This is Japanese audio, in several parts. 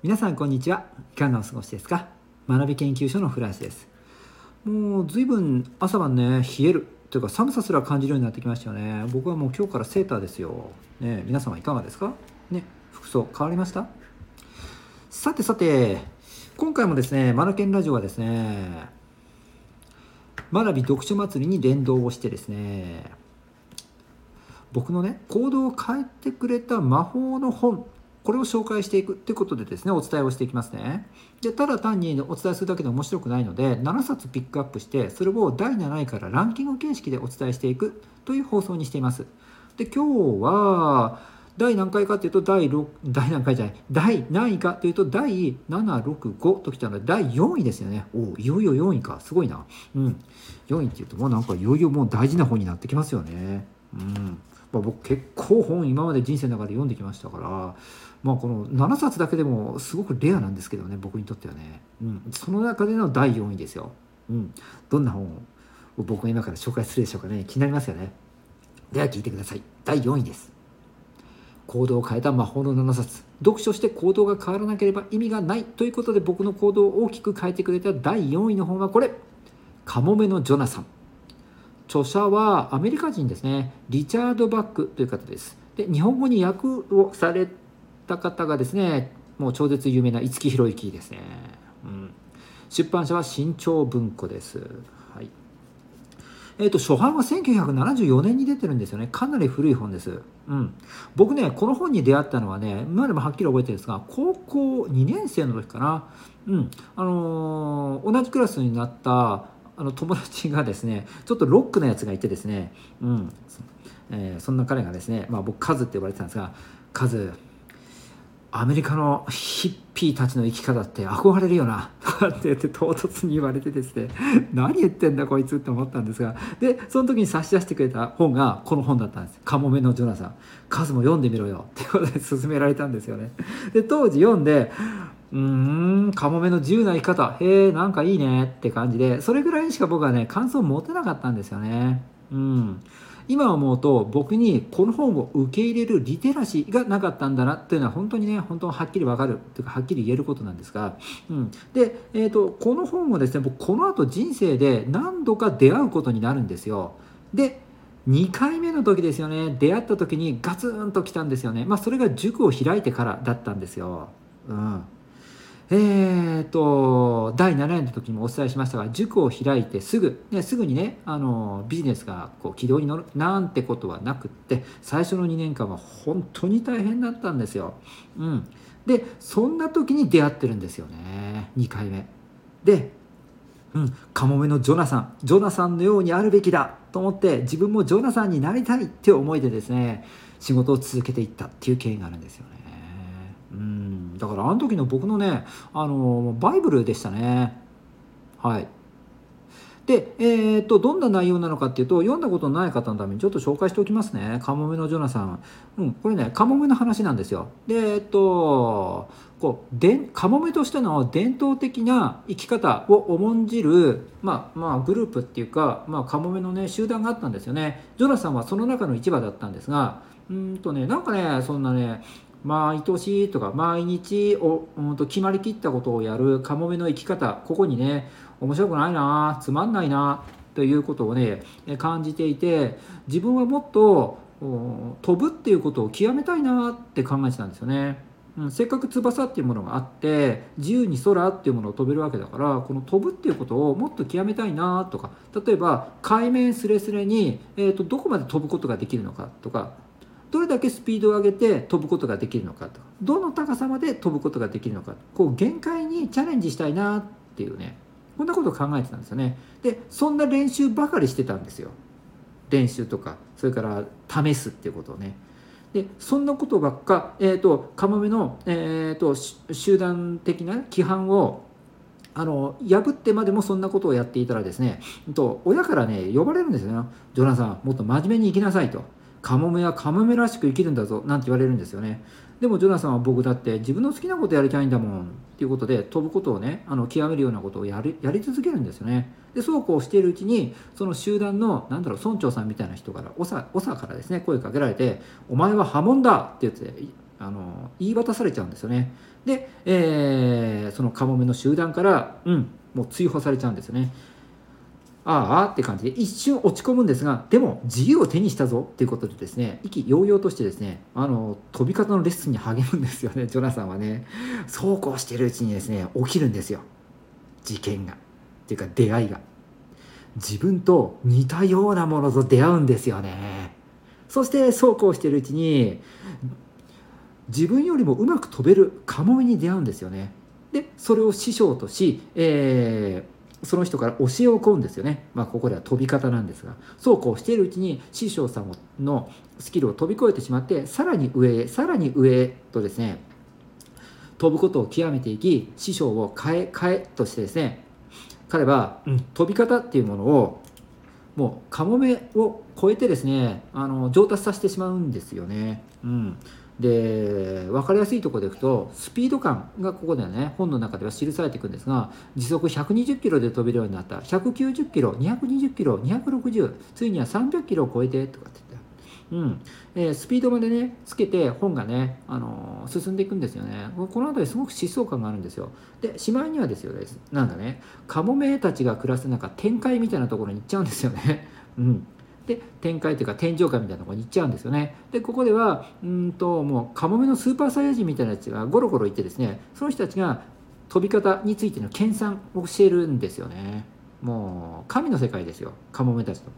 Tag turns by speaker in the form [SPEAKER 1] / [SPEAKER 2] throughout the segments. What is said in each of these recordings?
[SPEAKER 1] 皆さんこんにちは。いかがお過ごしですか？学び研究所のフランスです。もう随分朝晩ね冷える。というか寒さすら感じるようになってきましたよね。僕はもう今日からセーターですよ。ね皆様いかがですか？ね服装変わりました？さてさて今回もですねマナケンラジオはですね学び読書祭りに連動をしてですね僕のね行動を変えてくれた魔法の本これを紹介していくということでですねお伝えをしていきますね。でただ単にお伝えするだけで面白くないので7冊ピックアップしてそれを第7位からランキング形式でお伝えしていくという放送にしています。で今日は第何回かというと第6第何回じゃない第何位かというと第765ときたので第4位ですよね。おいよいよ4位か。すごいな。うん。4位っていうともうなんかいよいよもう大事な本になってきますよね。うん。まあ、僕結構本今まで人生の中で読んできましたから、まあ、この7冊だけでもすごくレアなんですけどね僕にとってはね、うん、その中での第4位ですよ、うん、どんな本を僕が今から紹介するでしょうかね。気になりますよね。では聞いてください。第4位です。行動を変えた魔法の7冊。読書して行動が変わらなければ意味がないということで僕の行動を大きく変えてくれた第4位の本はこれ。カモメのジョナサン。著者はアメリカ人ですね。リチャード・バックという方です。で日本語に訳をされた方がですねもう超絶有名な五木ひろゆきですね、うん、出版社は新潮文庫です。はい。えーと、初版は1974年に出てるんですよね。かなり古い本です。うん、僕ね、この本に出会ったのはね、今でもはっきり覚えてるんですが、高校2年生の時かな、うん。あのー、同じクラスになったあの友達がですね、ちょっとロックなやつがいてですね、うんえー、そんな彼がですね、まあ、僕、カズって呼ばれてたんですが、カズ、アメリカのヒッピーたちの生き方って憧れるよなって言って唐突に言われてですね何言ってんだこいつって思ったんですがでその時に差し出してくれた本がこの本だったんです「カモメのジョナサン」「数も読んでみろよ」ってことで勧められたんですよね。で当時読んでうーん、カモメの自由な生き方、へえ、なんかいいねって感じで、それぐらいにしか僕はね、感想を持てなかったんですよね。うん。今思うと僕にこの本を受け入れるリテラシーがなかったんだなっていうのは本当にね本当はっきり分かるというかはっきり言えることなんですが、うん、で、えーと、この本をですね僕この後人生で何度か出会うことになるんですよ。で2回目の時ですよね出会った時にガツンと来たんですよねまあそれが塾を開いてからだったんですよ。うんえーと、第7年の時にもお伝えしましたが塾を開いてすぐ、ね、すぐにねあのビジネスがこう軌道に乗るなんてことはなくって最初の2年間は本当に大変だったんですよ。うん、でそんな時に出会ってるんですよね2回目。で、うん、カモメのジョナサンジョナサンのようにあるべきだと思って自分もジョナサンになりたいって思いでですね仕事を続けていったっていう経緯があるんですよね。だからあの時の僕のねあのバイブルでしたね。はい。で、えー、っとどんな内容なのかっていうと読んだことのない方のためにちょっと紹介しておきますね。カモメのジョナサン、うん、これねカモメの話なんですよ。でえ、っとこうでカモメとしての伝統的な生き方を重んじる、まあ、まあグループっていうか、まあ、カモメのね集団があったんですよね。ジョナサンはその中の一羽だったんですがうんとねなんかねそんなね毎年とか毎日お、うん、と決まりきったことをやるカモメの生き方ここにね面白くないなつまんないなということをね感じていて自分はもっと飛ぶっていうことを極めたいなって考えてたんですよね。うん、せっかく翼っていうものがあって自由に空っていうものを飛べるわけだからこの飛ぶっていうことをもっと極めたいなとか例えば海面すれすれに、えーとどこまで飛ぶことができるのかとかだけスピードを上げて飛ぶことができるのかと。どの高さまで飛ぶことができるのかこう限界にチャレンジしたいなっていうね。こんなことを考えてたんですよね。でそんな練習ばかりしてたんですよ。練習とかそれから試すっていうことをね。でそんなことばっか、えーと、カモメの、えーと、集団的な規範をあの破ってまでもそんなことをやっていたらですねと親からね呼ばれるんですよ。ねジョナサンもっと真面目に生きなさいと。カモメはカモメらしく生きるんだぞなんて言われるんですよね。でもジョナサンは僕だって自分の好きなことやりたいんだもんっていうことで飛ぶことをねあの極めるようなことをやりやり続けるんですよね。でそうこうしているうちにその集団のなんだろう村長さんみたいな人から長からですね声かけられて「お前は波紋だ!」って言ってあの言い渡されちゃうんですよね。で、えー、そのカモメの集団からうんもう追放されちゃうんですよね。ああって感じで一瞬落ち込むんですがでも自由を手にしたぞっていうことでですね意気揚々としてですねあの飛び方のレッスンに励むんですよねジョナサンはね。そうこうしてるうちにですね起きるんですよ。事件が。っていうか出会いが。自分と似たようなものと出会うんですよね。そしてそうこうしてるうちに自分よりもうまく飛べるカモメに出会うんですよね。でそれを師匠とし、えーその人から教えを請うんですよね、まあ、ここでは飛び方なんですが。そうこうしているうちに師匠さんのスキルを飛び越えてしまってさらに上へさらに上へとですね飛ぶことを極めていき師匠を変え変えとしてですね彼は、うん、飛び方っていうものをもうカモメを超えてですねあの上達させてしまうんですよね。うん。で分かりやすいところでいくとスピード感がここではね。本の中では記されていくんですが時速120キロで飛べるようになった。190キロ220キロ260ついには300キロを超えてとかって言って。うん。えー、スピードまでねつけて本がね、あのー、進んでいくんですよね。この辺りすごく疾走感があるんですよ。でしまいにはですよなんだね。カモメたちが暮らす中展開みたいなところに行っちゃうんですよね。うん。で展開というか天井界みたいなとこに行っちゃうんですよね。でここではうんともうカモメのスーパーサイヤ人みたいなやつがゴロゴロいてですねその人たちが飛び方についての研鑽を教えるんですよね。もう神の世界ですよ。カモメたちと。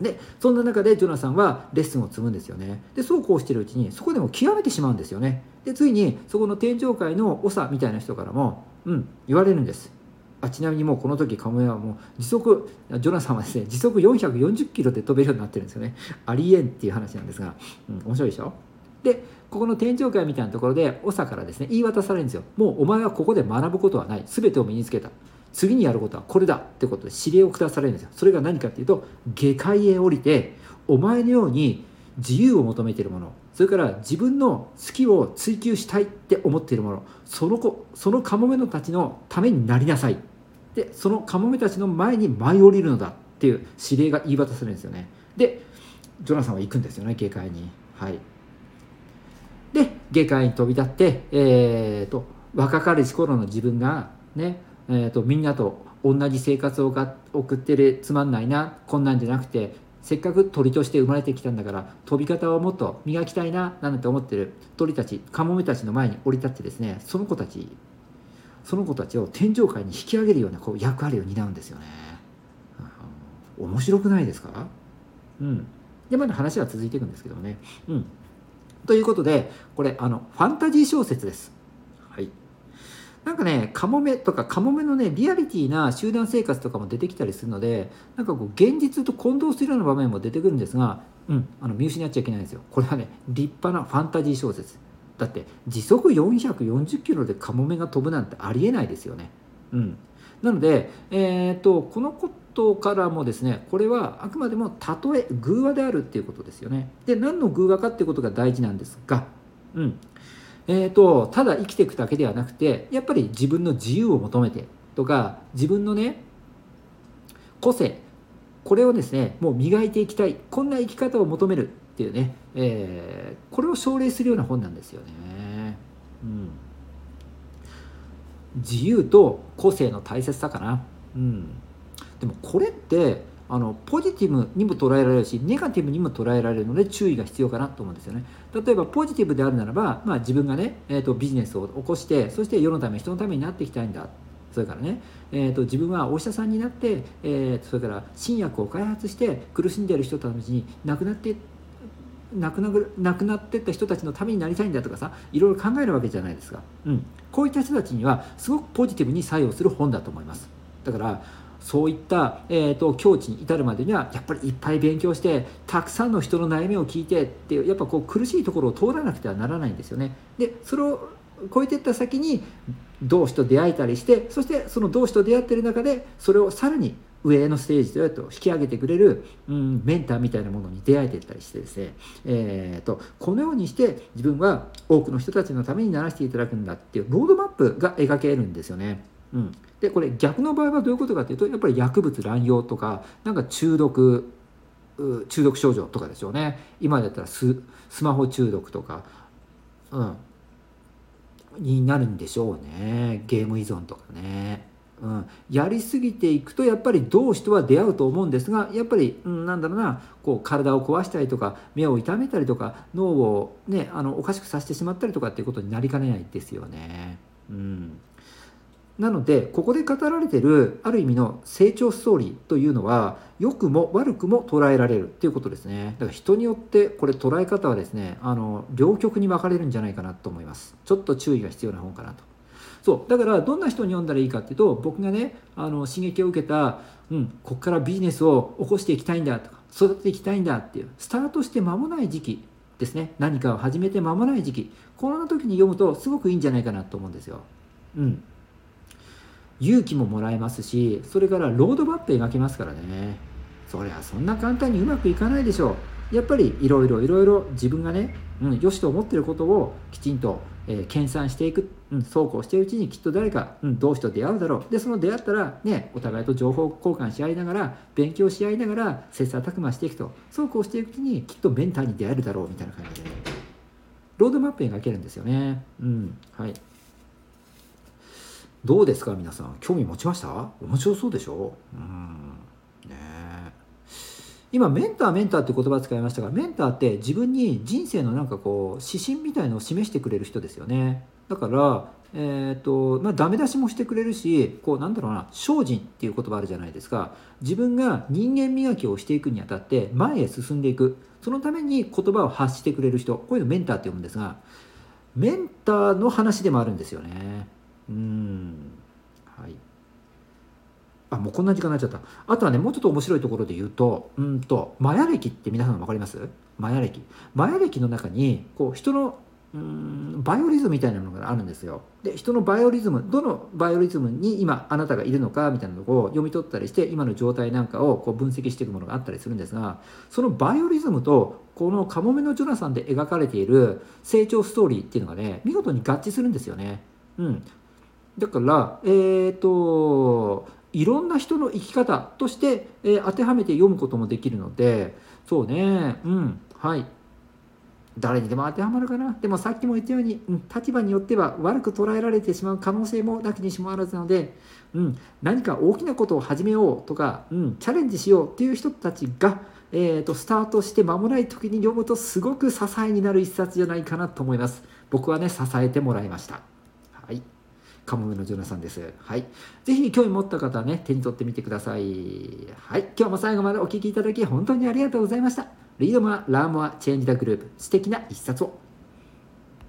[SPEAKER 1] でそんな中でジョナサンはレッスンを積むんですよね。でそうこうしてるうちにそこでも極めてしまうんですよね。でついにそこの天井界の長みたいな人からもうん言われるんです。あちなみにもうこの時カモメはもう時速ジョナサンはですね時速440キロで飛べるようになってるんですよね。ありえんっていう話なんですが、うん、面白いでしょ？でここの天井界みたいなところで長からですね言い渡されるんですよ。もうお前はここで学ぶことはない。全てを身につけた。次にやることはこれだってことで指令を下されるんですよ。それが何かっていうと下界へ降りてお前のように自由を求めているもの。それから自分の好きを追求したいって思っているものその子そのカモメのたちのためになりなさい。でそのカモメたちの前に舞い降りるのだっていう指令が言い渡されるんですよね。でジョナサンは行くんですよね下界に。はい。で下界に飛び立ってえーと、若かりし頃の自分がねえーと、みんなと同じ生活を送ってるつまんないなこんなんじゃなくてせっかく鳥として生まれてきたんだから飛び方をもっと磨きたいななんて思ってる鳥たちカモメたちの前に降り立ってですねその子たちその子たちを天上界に引き上げるようなこう役割を担うんですよね。面白くないですか？うん。で、まだ話は続いていくんですけどもね。うん。ということで、これ、あの、ファンタジー小説です。はい。なんかね、カモメとか、カモメのね、リアリティな集団生活とかも出てきたりするので、なんかこう、現実と混同するような場面も出てくるんですが、うん、あの見失っちゃいけないんですよ。これはね、立派なファンタジー小説。だって時速440キロでカモメが飛ぶなんてありえないですよね。うん、なので、えーと、このことからもですねこれはあくまでも例え偶話であるっていうことですよね。で何の偶話かっていうことが大事なんですが、うんえーと、ただ生きていくだけではなくてやっぱり自分の自由を求めてとか自分のね個性これをですねもう磨いていきたいこんな生き方を求めるっていうね、えー、これを奨励するような本なんですよね。うん、自由と個性の大切さかな。うん、でもこれってあのポジティブにも捉えられるしネガティブにも捉えられるので注意が必要かなと思うんですよね。例えばポジティブであるならば、まあ、自分がね、えーと、ビジネスを起こしてそして世のため人のためになっていきたいんだ。それからね、えーと、自分はお医者さんになって、えー、それから新薬を開発して苦しんでいる人たちに亡くなって亡くな亡くなってった人たちのためになりたいんだとかさいろいろ考えるわけじゃないですか、うん、こういった人たちにはすごくポジティブに作用する本だと思います。だからそういった、えーと、境地に至るまでにはやっぱりいっぱい勉強してたくさんの人の悩みを聞いてっていうやっぱこう苦しいところを通らなくてはならないんですよねでそれを超えていった先に同志と出会えたりしてそしてその同志と出会ってる中でそれをさらに上のステージとと引き上げてくれる、うん、メンターみたいなものに出会えていったりしてですね、えーと、このようにして自分は多くの人たちのためにならせていただくんだっていうロードマップが描けるんですよね。うん、でこれ逆の場合はどういうことかっていうとやっぱり薬物乱用とかなんか中毒中毒症状とかでしょうね。今だったらスマホ中毒とかうん。になるんでしょうね。ゲーム依存とかね。うん、やりすぎていくとやっぱり同士とは出会うと思うんですがやっぱり、うん、なんだろうなこう体を壊したりとか目を痛めたりとか脳を、ね、あのおかしくさせてしまったりとかっていうことになりかねないですよね。うん。なのでここで語られているある意味の成長ストーリーというのは良くも悪くも捉えられるっていうことですね。だから人によってこれ捉え方はですねあの両極に分かれるんじゃないかなと思います。ちょっと注意が必要な本かなと。そうだからどんな人に読んだらいいかっていうと僕がねあの刺激を受けた、うん、ここからビジネスを起こしていきたいんだとか育てていきたいんだっていうスタートして間もない時期ですね。何かを始めて間もない時期。こんな時に読むとすごくいいんじゃないかなと思うんですよ。うん。勇気ももらえますしそれからロードマップ描けますからね。そりゃそんな簡単にうまくいかないでしょう。やっぱりいろいろいろいろ自分がね、うん、よしと思ってることをきちんと、えー、研鑽していく、うん、そうこうしているうちにきっと誰か、うん、同士と出会うだろう。でその出会ったらねお互いと情報交換し合いながら勉強し合いながら切磋琢磨していくと。そうこうしていくうちにきっとメンターに出会えるだろうみたいな感じで、ね、ロードマップ描けるんですよね。うんはい。どうですか皆さん？興味持ちました？面白そうでしょ？うん。ね今メンターメンターって言葉使いましたがメンターって自分に人生のなんかこう指針みたいのを示してくれる人ですよね。だからえーとまあ、ダメ出しもしてくれるしこうなんだろうな精進っていう言葉あるじゃないですか。自分が人間磨きをしていくにあたって前へ進んでいく。そのために言葉を発してくれる人。こういうのメンターって呼ぶんですがメンターの話でもあるんですよね。うん。はい。あもうこんな時間になっちゃった。あとはねもうちょっと面白いところで言うとうんとマヤ歴って皆さん分かります？マヤ歴。マヤ歴の中にこう人のうんバイオリズムみたいなものがあるんですよ。で人のバイオリズムどのバイオリズムに今あなたがいるのかみたいなのを読み取ったりして今の状態なんかをこう分析していくものがあったりするんですがそのバイオリズムとこの「カモメのジョナサン」で描かれている成長ストーリーっていうのがね見事に合致するんですよね。うん、だからえっ、ー、といろんな人の生き方として、えー、当てはめて読むこともできるのでそうねうんはい。誰にでも当てはまるかな。でもさっきも言ったように、うん、立場によっては悪く捉えられてしまう可能性もなきにしもあらずなので、うん、何か大きなことを始めようとか、うん、チャレンジしようっていう人たちが、えー、とスタートして間もない時に読むとすごく支えになる一冊じゃないかなと思います。僕はね支えてもらいました。はい。カモメのジョナさんです。はい。ぜひ興味持った方はね、手に取ってみてください。はい。今日も最後までお聴きいただき本当にありがとうございました。 Read more, learn more, change the globe。素敵な一冊を。